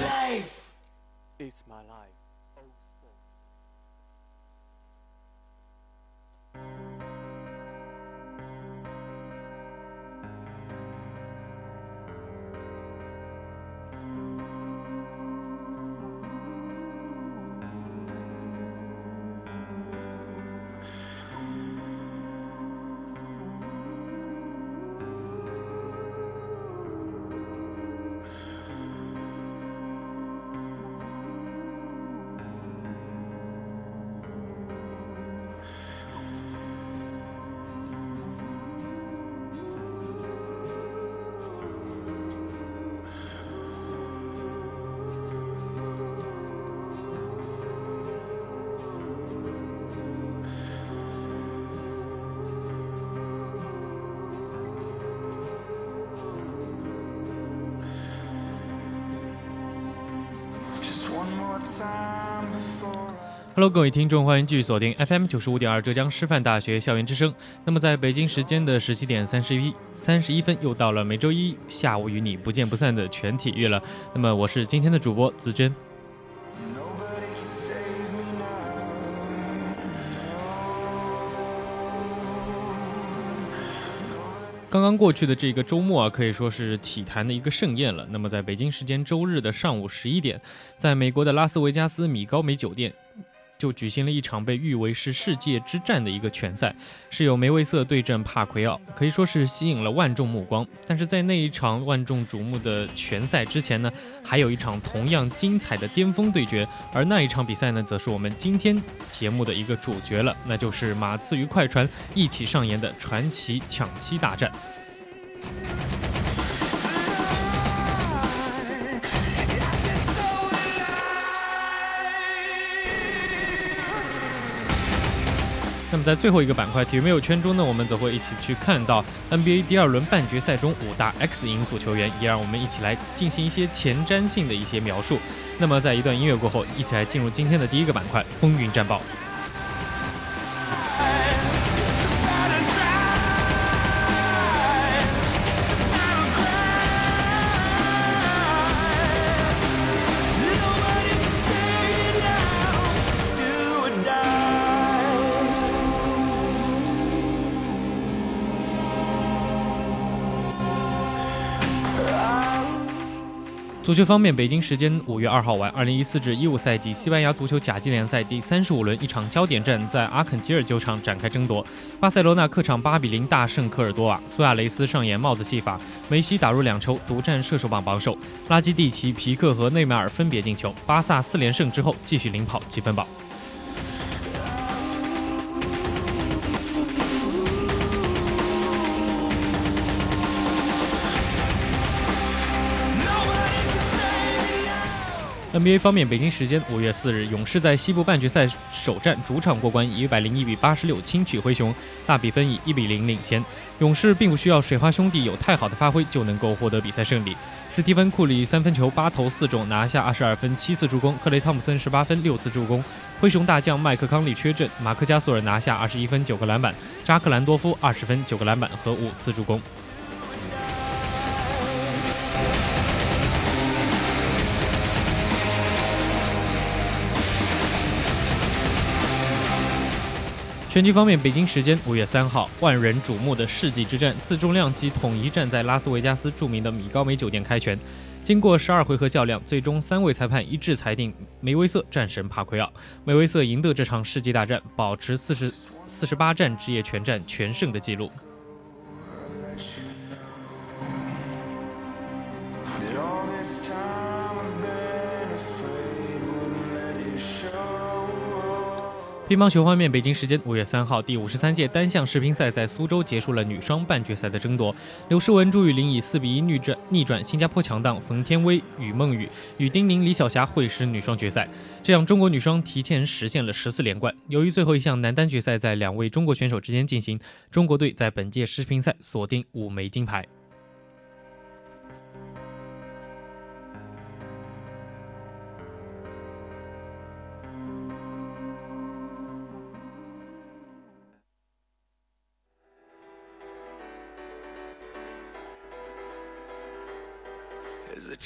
Life. It's my life. Hello，各位听众，欢迎继续锁定 FM 九十五点二浙江师范大学校园之声。那么，在北京时间的十七点三十一三十一分，又到了每周一下午与你不见不散的全体育了。那么，我是今天的主播子珍。刚刚过去的这个周末啊，可以说是体坛的一个盛宴了。那么，在北京时间周日的上午十一点，在美国的拉斯维加斯米高梅酒店，就举行了一场被誉为是世界之战的一个拳赛，是由梅威瑟对阵帕奎奥，可以说是吸引了万众目光。但是在那一场万众瞩目的拳赛之前呢，还有一场同样精彩的巅峰对决，而那一场比赛呢，则是我们今天节目的一个主角了，那就是马刺与快船一起上演的传奇抢七大战。那么在最后一个板块体育没有圈中呢，我们则会一起去看到 NBA 第二轮半决赛中五大 X 因素球员，也让我们一起来进行一些前瞻性的一些描述。那么在一段音乐过后，一起来进入今天的第一个板块——风云战报。足球方面，北京时间五月二号晚，二零一四至一五赛季西班牙足球甲级联赛第三十五轮一场焦点战在阿肯吉尔球场展开争夺。巴塞罗那客场八比零大胜科尔多瓦，苏亚雷斯上演帽子戏法，梅西打入两球，独占射手榜榜首。拉基蒂奇、皮克和内马尔分别进球。巴萨四连胜之后继续领跑积分榜。NBA 方面，北京时间五月四日，勇士在西部半决赛首战主场过关，以一百零一比八十六轻取灰熊，大比分以一比零领先。勇士并不需要水花兄弟有太好的发挥就能够获得比赛胜利。斯蒂芬·库里三分球八投四中，拿下二十二分、七次助攻；克雷·汤普森十八分、六次助攻。灰熊大将麦克康利缺阵，马克·加索尔拿下二十一分、九个篮板；扎克兰多夫二十分、九个篮板和五次助攻。拳击方面，北京时间五月三号，万人瞩目的世纪之战次重量级统一战在拉斯维加斯著名的米高梅酒店开拳。经过十二回合较量，最终三位裁判一致裁定梅威瑟战胜帕奎奥，梅威瑟赢得这场世纪大战，保持四十四十八战职业拳战全胜的记录。乒乓球方面，北京时间五月三号，第五十三届单项世乒赛在苏州结束了女双半决赛的争夺。刘诗雯、朱雨玲以四比一逆转逆转新加坡强档冯天薇、于梦雨，与丁宁、李晓霞会师女双决赛。这样，中国女双提前实现了十四连冠。由于最后一项男单决赛在两位中国选手之间进行，中国队在本届世乒赛锁定五枚金牌。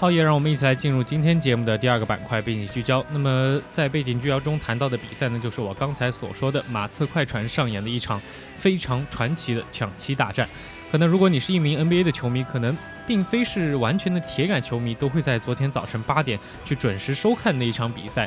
浩爷，让我们一起来进入今天节目的第二个板块——背景聚焦。那么，在背景聚焦中谈到的比赛呢，就是我刚才所说的马刺快船上演的一场非常传奇的抢七大战。可能如果你是一名 NBA 的球迷，可能并非是完全的铁杆球迷，都会在昨天早晨八点去准时收看那一场比赛。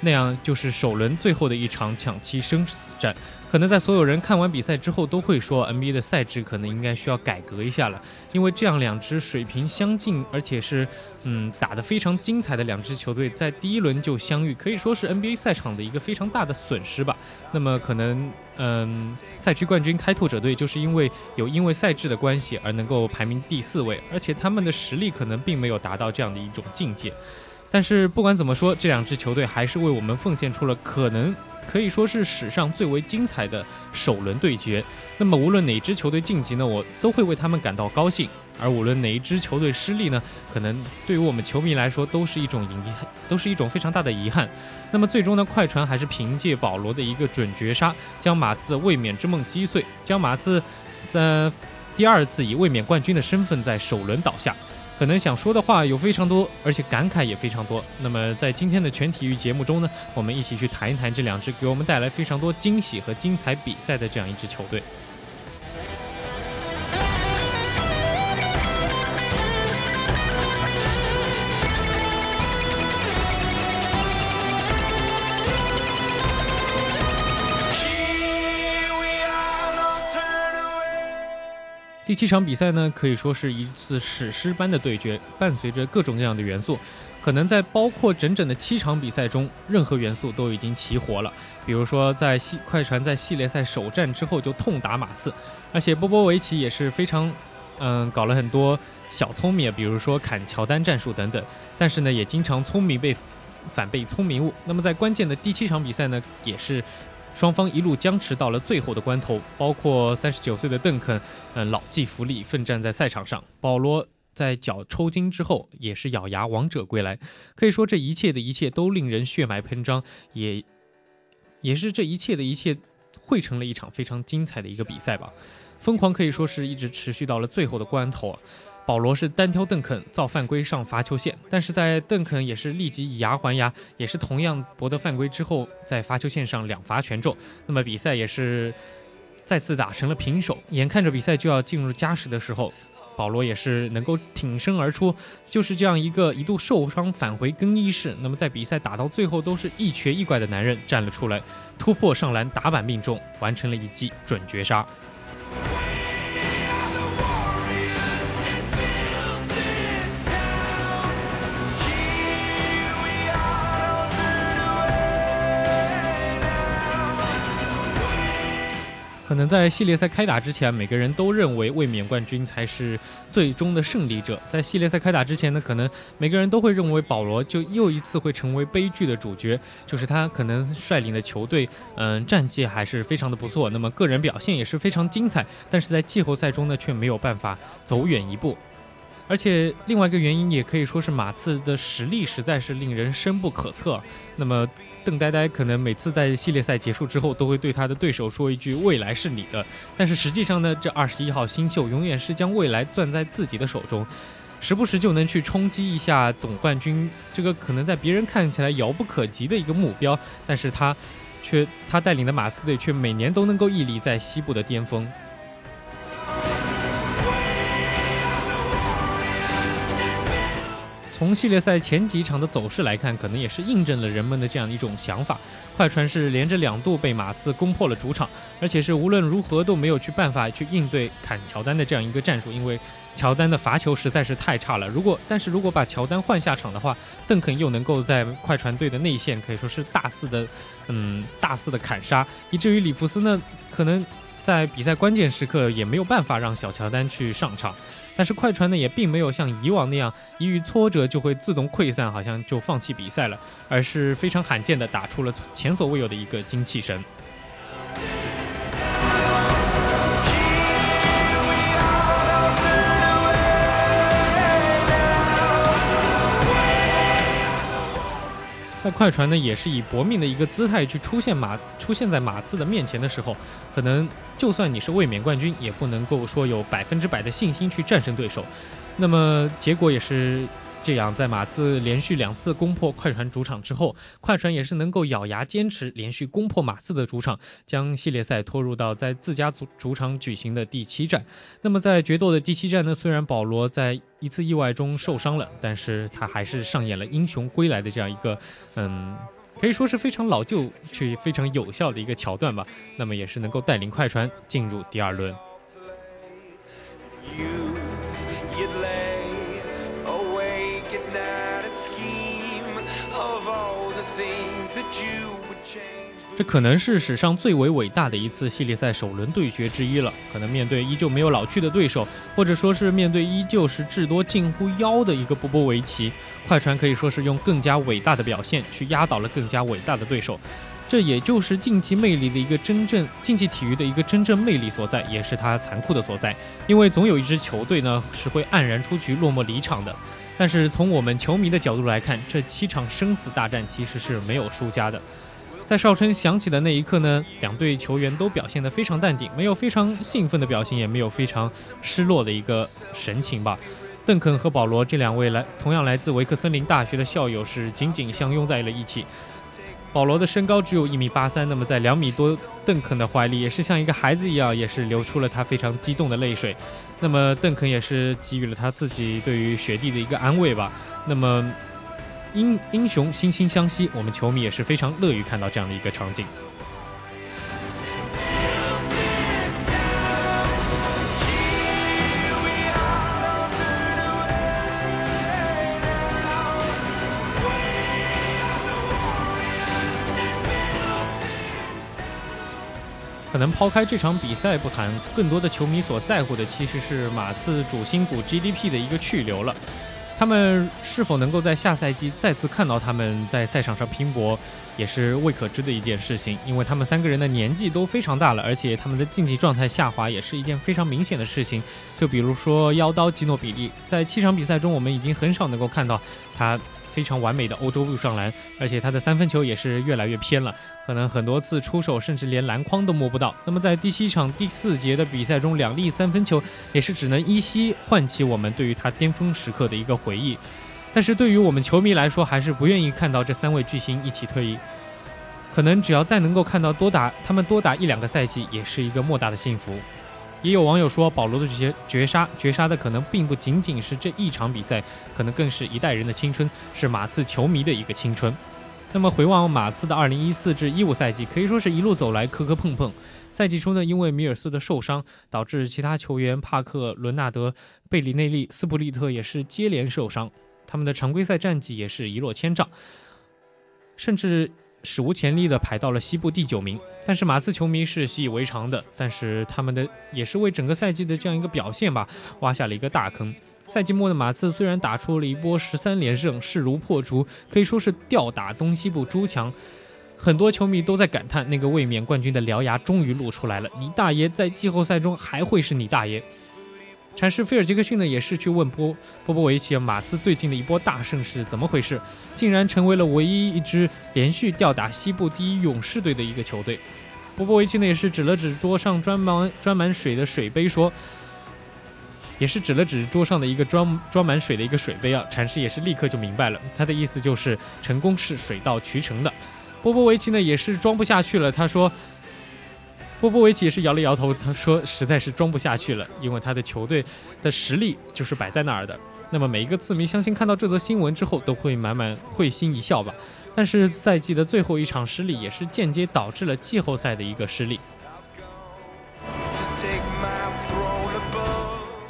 那样就是首轮最后的一场抢七生死战。可能在所有人看完比赛之后，都会说 NBA 的赛制可能应该需要改革一下了，因为这样两支水平相近，而且是嗯打得非常精彩的两支球队，在第一轮就相遇，可以说是 NBA 赛场的一个非常大的损失吧。那么可能嗯赛区冠军开拓者队就是因为有因为赛制的关系而能够排名第四位，而且他们的实力可能并没有达到这样的一种境界。但是不管怎么说，这两支球队还是为我们奉献出了可能可以说是史上最为精彩的首轮对决。那么无论哪支球队晋级呢，我都会为他们感到高兴；而无论哪一支球队失利呢，可能对于我们球迷来说都是一种遗憾，都是一种非常大的遗憾。那么最终呢，快船还是凭借保罗的一个准绝杀，将马刺的卫冕之梦击碎，将马刺在第二次以卫冕冠军的身份在首轮倒下。可能想说的话有非常多，而且感慨也非常多。那么在今天的全体育节目中呢，我们一起去谈一谈这两支给我们带来非常多惊喜和精彩比赛的这样一支球队。第七场比赛呢，可以说是一次史诗般的对决，伴随着各种各样的元素，可能在包括整整的七场比赛中，任何元素都已经齐活了。比如说，在系快船在系列赛首战之后就痛打马刺，而且波波维奇也是非常，嗯，搞了很多小聪明，比如说砍乔丹战术等等，但是呢，也经常聪明被反被聪明误。那么在关键的第七场比赛呢，也是。双方一路僵持到了最后的关头，包括三十九岁的邓肯，嗯，老骥伏枥，奋战在赛场上。保罗在脚抽筋之后，也是咬牙王者归来。可以说，这一切的一切都令人血脉喷张，也也是这一切的一切汇成了一场非常精彩的一个比赛吧。疯狂可以说是一直持续到了最后的关头。保罗是单挑邓肯造犯规上罚球线，但是在邓肯也是立即以牙还牙，也是同样博得犯规之后，在罚球线上两罚全中。那么比赛也是再次打成了平手。眼看着比赛就要进入加时的时候，保罗也是能够挺身而出，就是这样一个一度受伤返回更衣室。那么在比赛打到最后都是一瘸一拐的男人站了出来，突破上篮打板命中，完成了一记准绝杀。可能在系列赛开打之前，每个人都认为卫冕冠军才是最终的胜利者。在系列赛开打之前呢，可能每个人都会认为保罗就又一次会成为悲剧的主角，就是他可能率领的球队，嗯，战绩还是非常的不错，那么个人表现也是非常精彩，但是在季后赛中呢，却没有办法走远一步。而且另外一个原因也可以说是马刺的实力实在是令人深不可测。那么邓呆呆可能每次在系列赛结束之后都会对他的对手说一句“未来是你的”，但是实际上呢，这二十一号新秀永远是将未来攥在自己的手中，时不时就能去冲击一下总冠军这个可能在别人看起来遥不可及的一个目标，但是他却他带领的马刺队却每年都能够屹立在西部的巅峰。从系列赛前几场的走势来看，可能也是印证了人们的这样一种想法。快船是连着两度被马刺攻破了主场，而且是无论如何都没有去办法去应对砍乔丹的这样一个战术，因为乔丹的罚球实在是太差了。如果但是如果把乔丹换下场的话，邓肯又能够在快船队的内线可以说是大肆的，嗯，大肆的砍杀，以至于里弗斯呢可能在比赛关键时刻也没有办法让小乔丹去上场。但是快船呢也并没有像以往那样一遇挫折就会自动溃散，好像就放弃比赛了，而是非常罕见的打出了前所未有的一个精气神。在快船呢，也是以搏命的一个姿态去出现马出现在马刺的面前的时候，可能就算你是卫冕冠军，也不能够说有百分之百的信心去战胜对手。那么结果也是。这样，在马刺连续两次攻破快船主场之后，快船也是能够咬牙坚持，连续攻破马刺的主场，将系列赛拖入到在自家主主场举行的第七战。那么在决斗的第七战呢？虽然保罗在一次意外中受伤了，但是他还是上演了英雄归来的这样一个，嗯，可以说是非常老旧却非常有效的一个桥段吧。那么也是能够带领快船进入第二轮。这可能是史上最为伟大的一次系列赛首轮对决之一了。可能面对依旧没有老去的对手，或者说是面对依旧是至多近乎妖的一个波波维奇，快船可以说是用更加伟大的表现去压倒了更加伟大的对手。这也就是竞技魅力的一个真正竞技体育的一个真正魅力所在，也是它残酷的所在。因为总有一支球队呢是会黯然出局、落寞离场的。但是从我们球迷的角度来看，这七场生死大战其实是没有输家的。在哨声响起的那一刻呢，两队球员都表现得非常淡定，没有非常兴奋的表情，也没有非常失落的一个神情吧。邓肯和保罗这两位来同样来自维克森林大学的校友是紧紧相拥在了一起。保罗的身高只有一米八三，那么在两米多邓肯的怀里，也是像一个孩子一样，也是流出了他非常激动的泪水。那么邓肯也是给予了他自己对于学弟的一个安慰吧。那么。英英雄惺惺相惜，我们球迷也是非常乐于看到这样的一个场景。可能抛开这场比赛不谈，更多的球迷所在乎的其实是马刺主心骨 GDP 的一个去留了。他们是否能够在下赛季再次看到他们在赛场上拼搏，也是未可知的一件事情。因为他们三个人的年纪都非常大了，而且他们的竞技状态下滑也是一件非常明显的事情。就比如说妖刀基诺比利，在七场比赛中，我们已经很少能够看到他。非常完美的欧洲路上篮，而且他的三分球也是越来越偏了，可能很多次出手甚至连篮筐都摸不到。那么在第七场第四节的比赛中，两粒三分球也是只能依稀唤起我们对于他巅峰时刻的一个回忆。但是对于我们球迷来说，还是不愿意看到这三位巨星一起退役。可能只要再能够看到多打他们多打一两个赛季，也是一个莫大的幸福。也有网友说，保罗的这些绝杀，绝杀的可能并不仅仅是这一场比赛，可能更是一代人的青春，是马刺球迷的一个青春。那么回望马刺的2014至15赛季，可以说是一路走来磕磕碰碰。赛季初呢，因为米尔斯的受伤，导致其他球员帕克、伦纳德、贝里内利、斯普利特也是接连受伤，他们的常规赛战绩也是一落千丈，甚至。史无前例的排到了西部第九名，但是马刺球迷是习以为常的，但是他们的也是为整个赛季的这样一个表现吧，挖下了一个大坑。赛季末的马刺虽然打出了一波十三连胜，势如破竹，可以说是吊打东西部诸强，很多球迷都在感叹那个卫冕冠军的獠牙终于露出来了，你大爷在季后赛中还会是你大爷。禅师菲尔杰克逊呢，也是去问波波波维奇，马刺最近的一波大胜是怎么回事？竟然成为了唯一一支连续吊打西部第一勇士队的一个球队。波波维奇呢，也是指了指桌上装满装满水的水杯，说，也是指了指桌上的一个装装满水的一个水杯啊。禅师也是立刻就明白了，他的意思就是成功是水到渠成的。波波维奇呢，也是装不下去了，他说。波波维奇也是摇了摇头，他说实在是装不下去了，因为他的球队的实力就是摆在那儿的。那么每一个字迷相信看到这则新闻之后都会满满会心一笑吧。但是赛季的最后一场失利也是间接导致了季后赛的一个失利。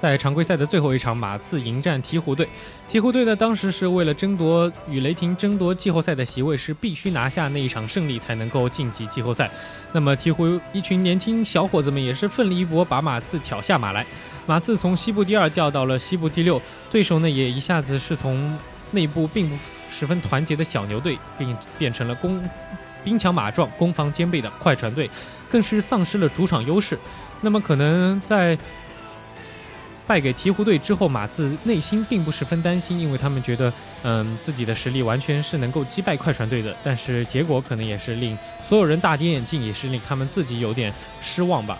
在常规赛的最后一场，马刺迎战鹈鹕队。鹈鹕队呢，当时是为了争夺与雷霆争夺季后赛的席位，是必须拿下那一场胜利才能够晋级季后赛。那么鹈鹕一群年轻小伙子们也是奋力一搏，把马刺挑下马来。马刺从西部第二掉到了西部第六，对手呢也一下子是从内部并不十分团结的小牛队，并变成了攻兵强马壮、攻防兼备的快船队，更是丧失了主场优势。那么可能在。败给鹈鹕队之后，马刺内心并不十分担心，因为他们觉得，嗯，自己的实力完全是能够击败快船队的。但是结果可能也是令所有人大跌眼镜，也是令他们自己有点失望吧。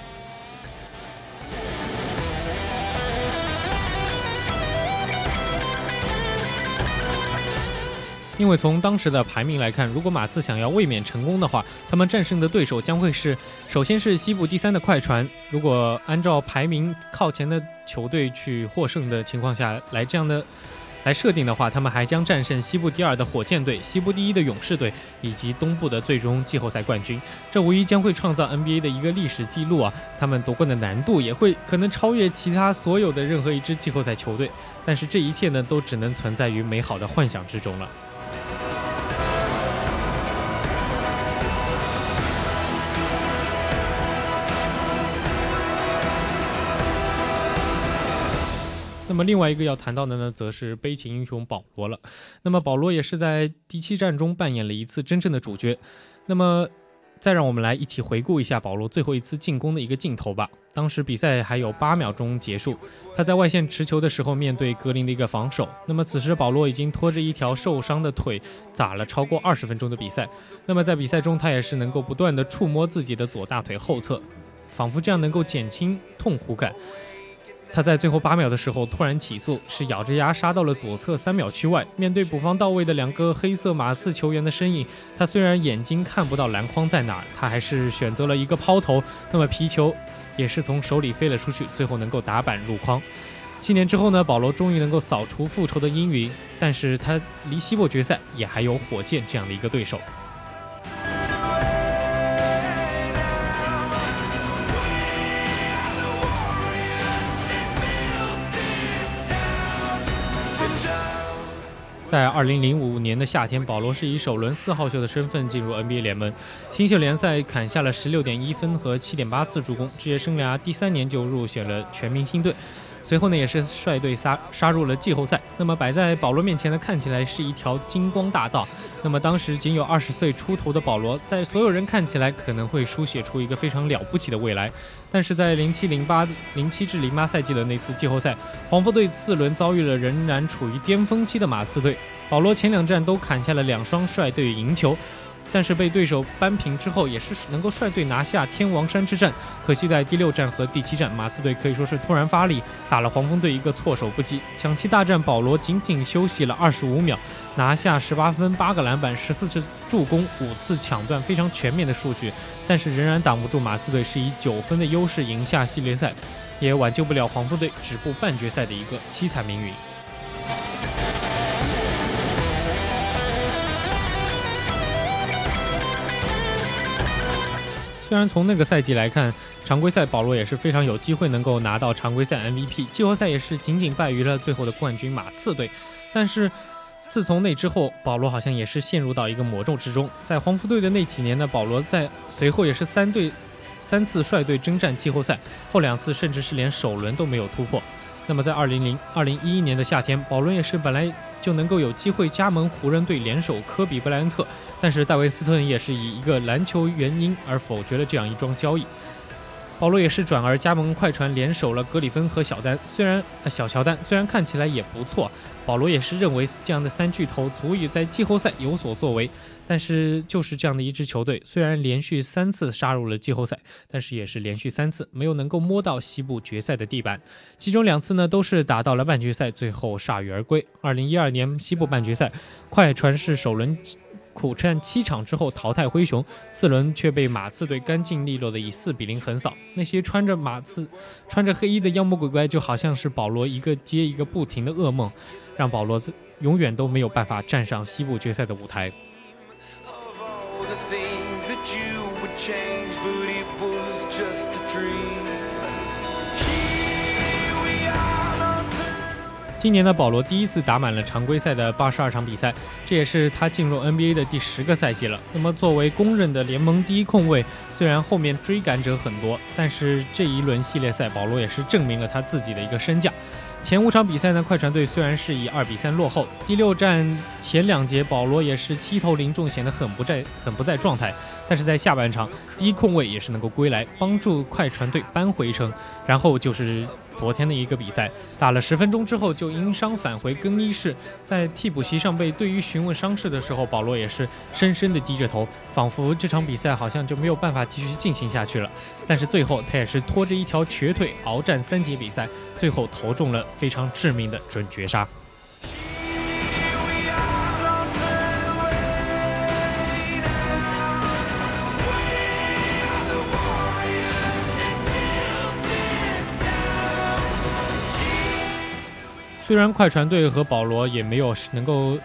因为从当时的排名来看，如果马刺想要卫冕成功的话，他们战胜的对手将会是首先是西部第三的快船。如果按照排名靠前的球队去获胜的情况下来这样的来设定的话，他们还将战胜西部第二的火箭队、西部第一的勇士队以及东部的最终季后赛冠军。这无疑将会创造 NBA 的一个历史记录啊！他们夺冠的难度也会可能超越其他所有的任何一支季后赛球队。但是这一切呢，都只能存在于美好的幻想之中了。那么另外一个要谈到的呢，则是悲情英雄保罗了。那么保罗也是在第七战中扮演了一次真正的主角。那么，再让我们来一起回顾一下保罗最后一次进攻的一个镜头吧。当时比赛还有八秒钟结束，他在外线持球的时候，面对格林的一个防守。那么此时保罗已经拖着一条受伤的腿打了超过二十分钟的比赛。那么在比赛中，他也是能够不断的触摸自己的左大腿后侧，仿佛这样能够减轻痛苦感。他在最后八秒的时候突然起速，是咬着牙杀到了左侧三秒区外。面对补防到位的两个黑色马刺球员的身影，他虽然眼睛看不到篮筐在哪儿，他还是选择了一个抛投。那么皮球也是从手里飞了出去，最后能够打板入筐。七年之后呢，保罗终于能够扫除复仇的阴云，但是他离西部决赛也还有火箭这样的一个对手。在二零零五年的夏天，保罗是以首轮四号秀的身份进入 NBA 联盟，新秀联赛砍下了十六点一分和七点八次助攻，职业生涯第三年就入选了全明星队。随后呢，也是率队杀杀入了季后赛。那么摆在保罗面前呢，看起来是一条金光大道。那么当时仅有二十岁出头的保罗，在所有人看起来可能会书写出一个非常了不起的未来。但是在零七零八零七至零八赛季的那次季后赛，黄蜂队次轮遭遇了仍然处于巅峰期的马刺队。保罗前两战都砍下了两双率队赢球。但是被对手扳平之后，也是能够率队拿下天王山之战。可惜在第六战和第七战，马刺队可以说是突然发力，打了黄蜂队一个措手不及。抢七大战，保罗仅仅休息了二十五秒，拿下十八分、八个篮板、十四次助攻、五次抢断，非常全面的数据。但是仍然挡不住马刺队是以九分的优势赢下系列赛，也挽救不了黄蜂队止步半决赛的一个凄惨命运。虽然从那个赛季来看，常规赛保罗也是非常有机会能够拿到常规赛 MVP，季后赛也是仅仅败于了最后的冠军马刺队。但是自从那之后，保罗好像也是陷入到一个魔咒之中。在黄蜂队的那几年呢，保罗在随后也是三队三次率队征战季后赛，后两次甚至是连首轮都没有突破。那么在二零零二零一一年的夏天，保罗也是本来。就能够有机会加盟湖人队联手科比布莱恩特，但是戴维斯特恩也是以一个篮球原因而否决了这样一桩交易。保罗也是转而加盟快船，联手了格里芬和小丹。虽然小乔丹虽然看起来也不错，保罗也是认为这样的三巨头足以在季后赛有所作为。但是就是这样的一支球队，虽然连续三次杀入了季后赛，但是也是连续三次没有能够摸到西部决赛的地板。其中两次呢都是打到了半决赛，最后铩羽而归。二零一二年西部半决赛，快船是首轮苦战七场之后淘汰灰熊，四轮却被马刺队干净利落的以四比零横扫。那些穿着马刺、穿着黑衣的妖魔鬼怪，就好像是保罗一个接一个不停的噩梦，让保罗永远都没有办法站上西部决赛的舞台。今年的保罗第一次打满了常规赛的八十二场比赛，这也是他进入 NBA 的第十个赛季了。那么作为公认的联盟第一控卫，虽然后面追赶者很多，但是这一轮系列赛，保罗也是证明了他自己的一个身价。前五场比赛呢，快船队虽然是以二比三落后，第六战前两节保罗也是七投零中，显得很不在很不在状态。但是在下半场，第一控卫也是能够归来，帮助快船队扳回一城。然后就是昨天的一个比赛，打了十分钟之后就因伤返回更衣室，在替补席上被队医询问伤势的时候，保罗也是深深的低着头，仿佛这场比赛好像就没有办法继续进行下去了。但是最后他也是拖着一条瘸腿鏖战三节比赛，最后投中了非常致命的准绝杀。虽然快船队和保罗也没有能够，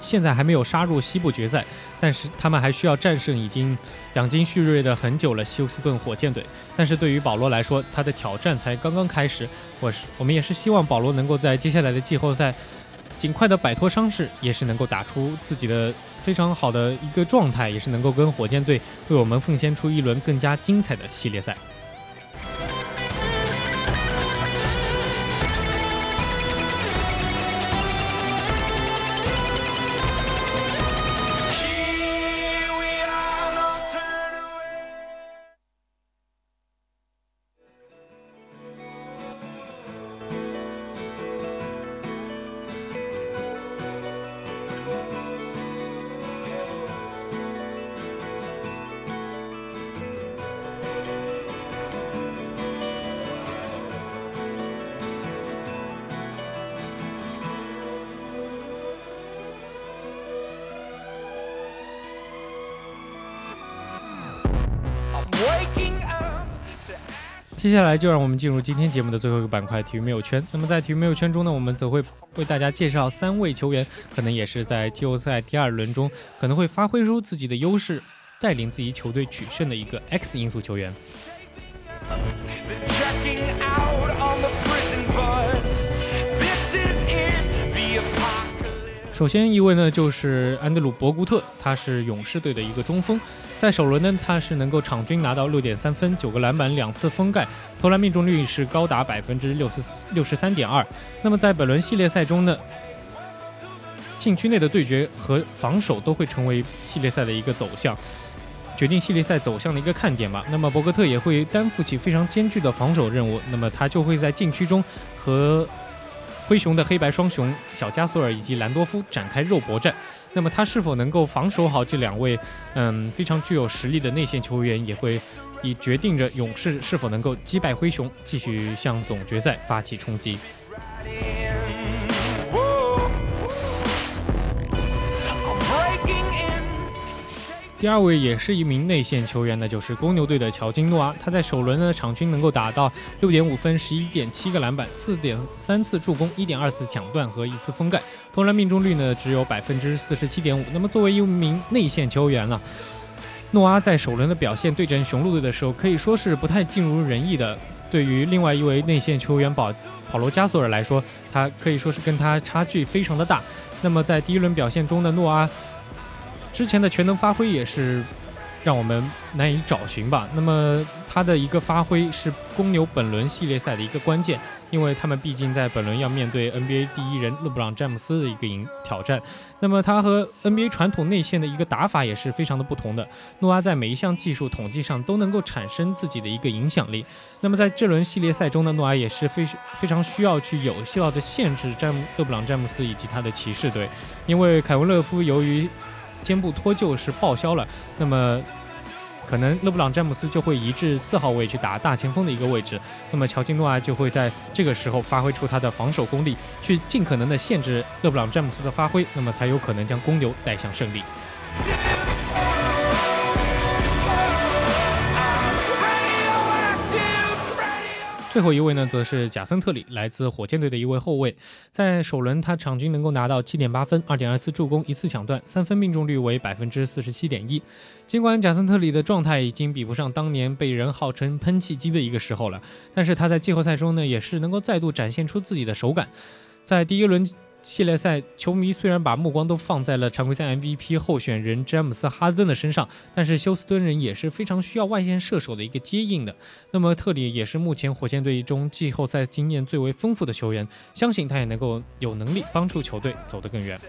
现在还没有杀入西部决赛，但是他们还需要战胜已经养精蓄锐的很久了休斯顿火箭队。但是对于保罗来说，他的挑战才刚刚开始。我是我们也是希望保罗能够在接下来的季后赛尽快的摆脱伤势，也是能够打出自己的非常好的一个状态，也是能够跟火箭队为我们奉献出一轮更加精彩的系列赛。接下来就让我们进入今天节目的最后一个板块——体育没有圈。那么在体育没有圈中呢，我们则会为大家介绍三位球员，可能也是在季后赛第二轮中可能会发挥出自己的优势，带领自己球队取胜的一个 X 因素球员。首先一位呢就是安德鲁·博古特，他是勇士队的一个中锋，在首轮呢他是能够场均拿到六点三分、九个篮板、两次封盖，投篮命中率是高达百分之六十六十三点二。那么在本轮系列赛中呢，禁区内的对决和防守都会成为系列赛的一个走向。决定系列赛走向的一个看点吧。那么博格特也会担负起非常艰巨的防守任务，那么他就会在禁区中和灰熊的黑白双雄小加索尔以及兰多夫展开肉搏战。那么他是否能够防守好这两位嗯非常具有实力的内线球员，也会以决定着勇士是否能够击败灰熊，继续向总决赛发起冲击。第二位也是一名内线球员呢，就是公牛队的乔金诺阿。他在首轮呢场均能够达到六点五分、十一点七个篮板、四点三次助攻、一点二次抢断和一次封盖，投篮命中率呢只有百分之四十七点五。那么作为一名内线球员呢，诺阿在首轮的表现对阵雄鹿队的时候，可以说是不太尽如人意的。对于另外一位内线球员保保罗加索尔来说，他可以说是跟他差距非常的大。那么在第一轮表现中的诺阿之前的全能发挥也是让我们难以找寻吧。那么他的一个发挥是公牛本轮系列赛的一个关键，因为他们毕竟在本轮要面对 NBA 第一人勒布朗詹姆斯的一个赢挑战。那么他和 NBA 传统内线的一个打法也是非常的不同的。诺阿在每一项技术统计上都能够产生自己的一个影响力。那么在这轮系列赛中呢，诺阿也是非非常需要去有效的限制詹勒布朗詹姆斯以及他的骑士队，因为凯文勒夫由于肩部脱臼是报销了，那么可能勒布朗詹姆斯就会移至四号位去打大前锋的一个位置，那么乔金诺啊就会在这个时候发挥出他的防守功力，去尽可能的限制勒布朗詹姆斯的发挥，那么才有可能将公牛带向胜利。最后一位呢，则是贾森特里，来自火箭队的一位后卫。在首轮，他场均能够拿到七点八分、二点二次助攻、一次抢断，三分命中率为百分之四十七点一。尽管贾森特里的状态已经比不上当年被人号称喷气机的一个时候了，但是他在季后赛中呢，也是能够再度展现出自己的手感。在第一轮。系列赛球迷虽然把目光都放在了常规赛 MVP 候选人詹姆斯哈登的身上，但是休斯敦人也是非常需要外线射手的一个接应的。那么特里也是目前火箭队中季后赛经验最为丰富的球员，相信他也能够有能力帮助球队走得更远。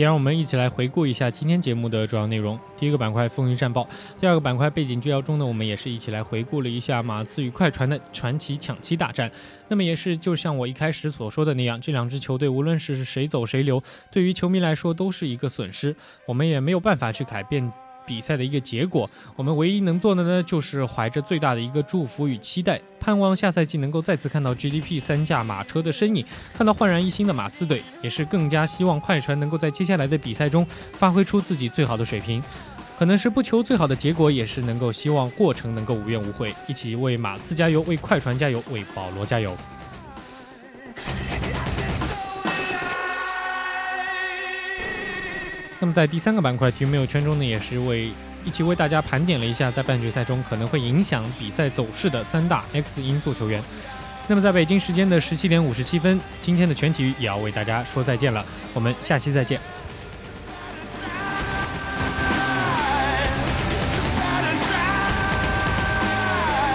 也让我们一起来回顾一下今天节目的主要内容。第一个板块风云战报，第二个板块背景聚焦中呢，我们也是一起来回顾了一下马刺与快船的传奇抢七大战。那么也是就像我一开始所说的那样，这两支球队无论是谁走谁留，对于球迷来说都是一个损失。我们也没有办法去改变。比赛的一个结果，我们唯一能做的呢，就是怀着最大的一个祝福与期待，盼望下赛季能够再次看到 GDP 三驾马车的身影，看到焕然一新的马刺队，也是更加希望快船能够在接下来的比赛中发挥出自己最好的水平。可能是不求最好的结果，也是能够希望过程能够无怨无悔。一起为马刺加油，为快船加油，为保罗加油。那么在第三个板块体育没有圈中呢，也是为一起为大家盘点了一下在半决赛中可能会影响比赛走势的三大 X 因素球员。那么在北京时间的十七点五十七分，今天的全体育也要为大家说再见了，我们下期再见。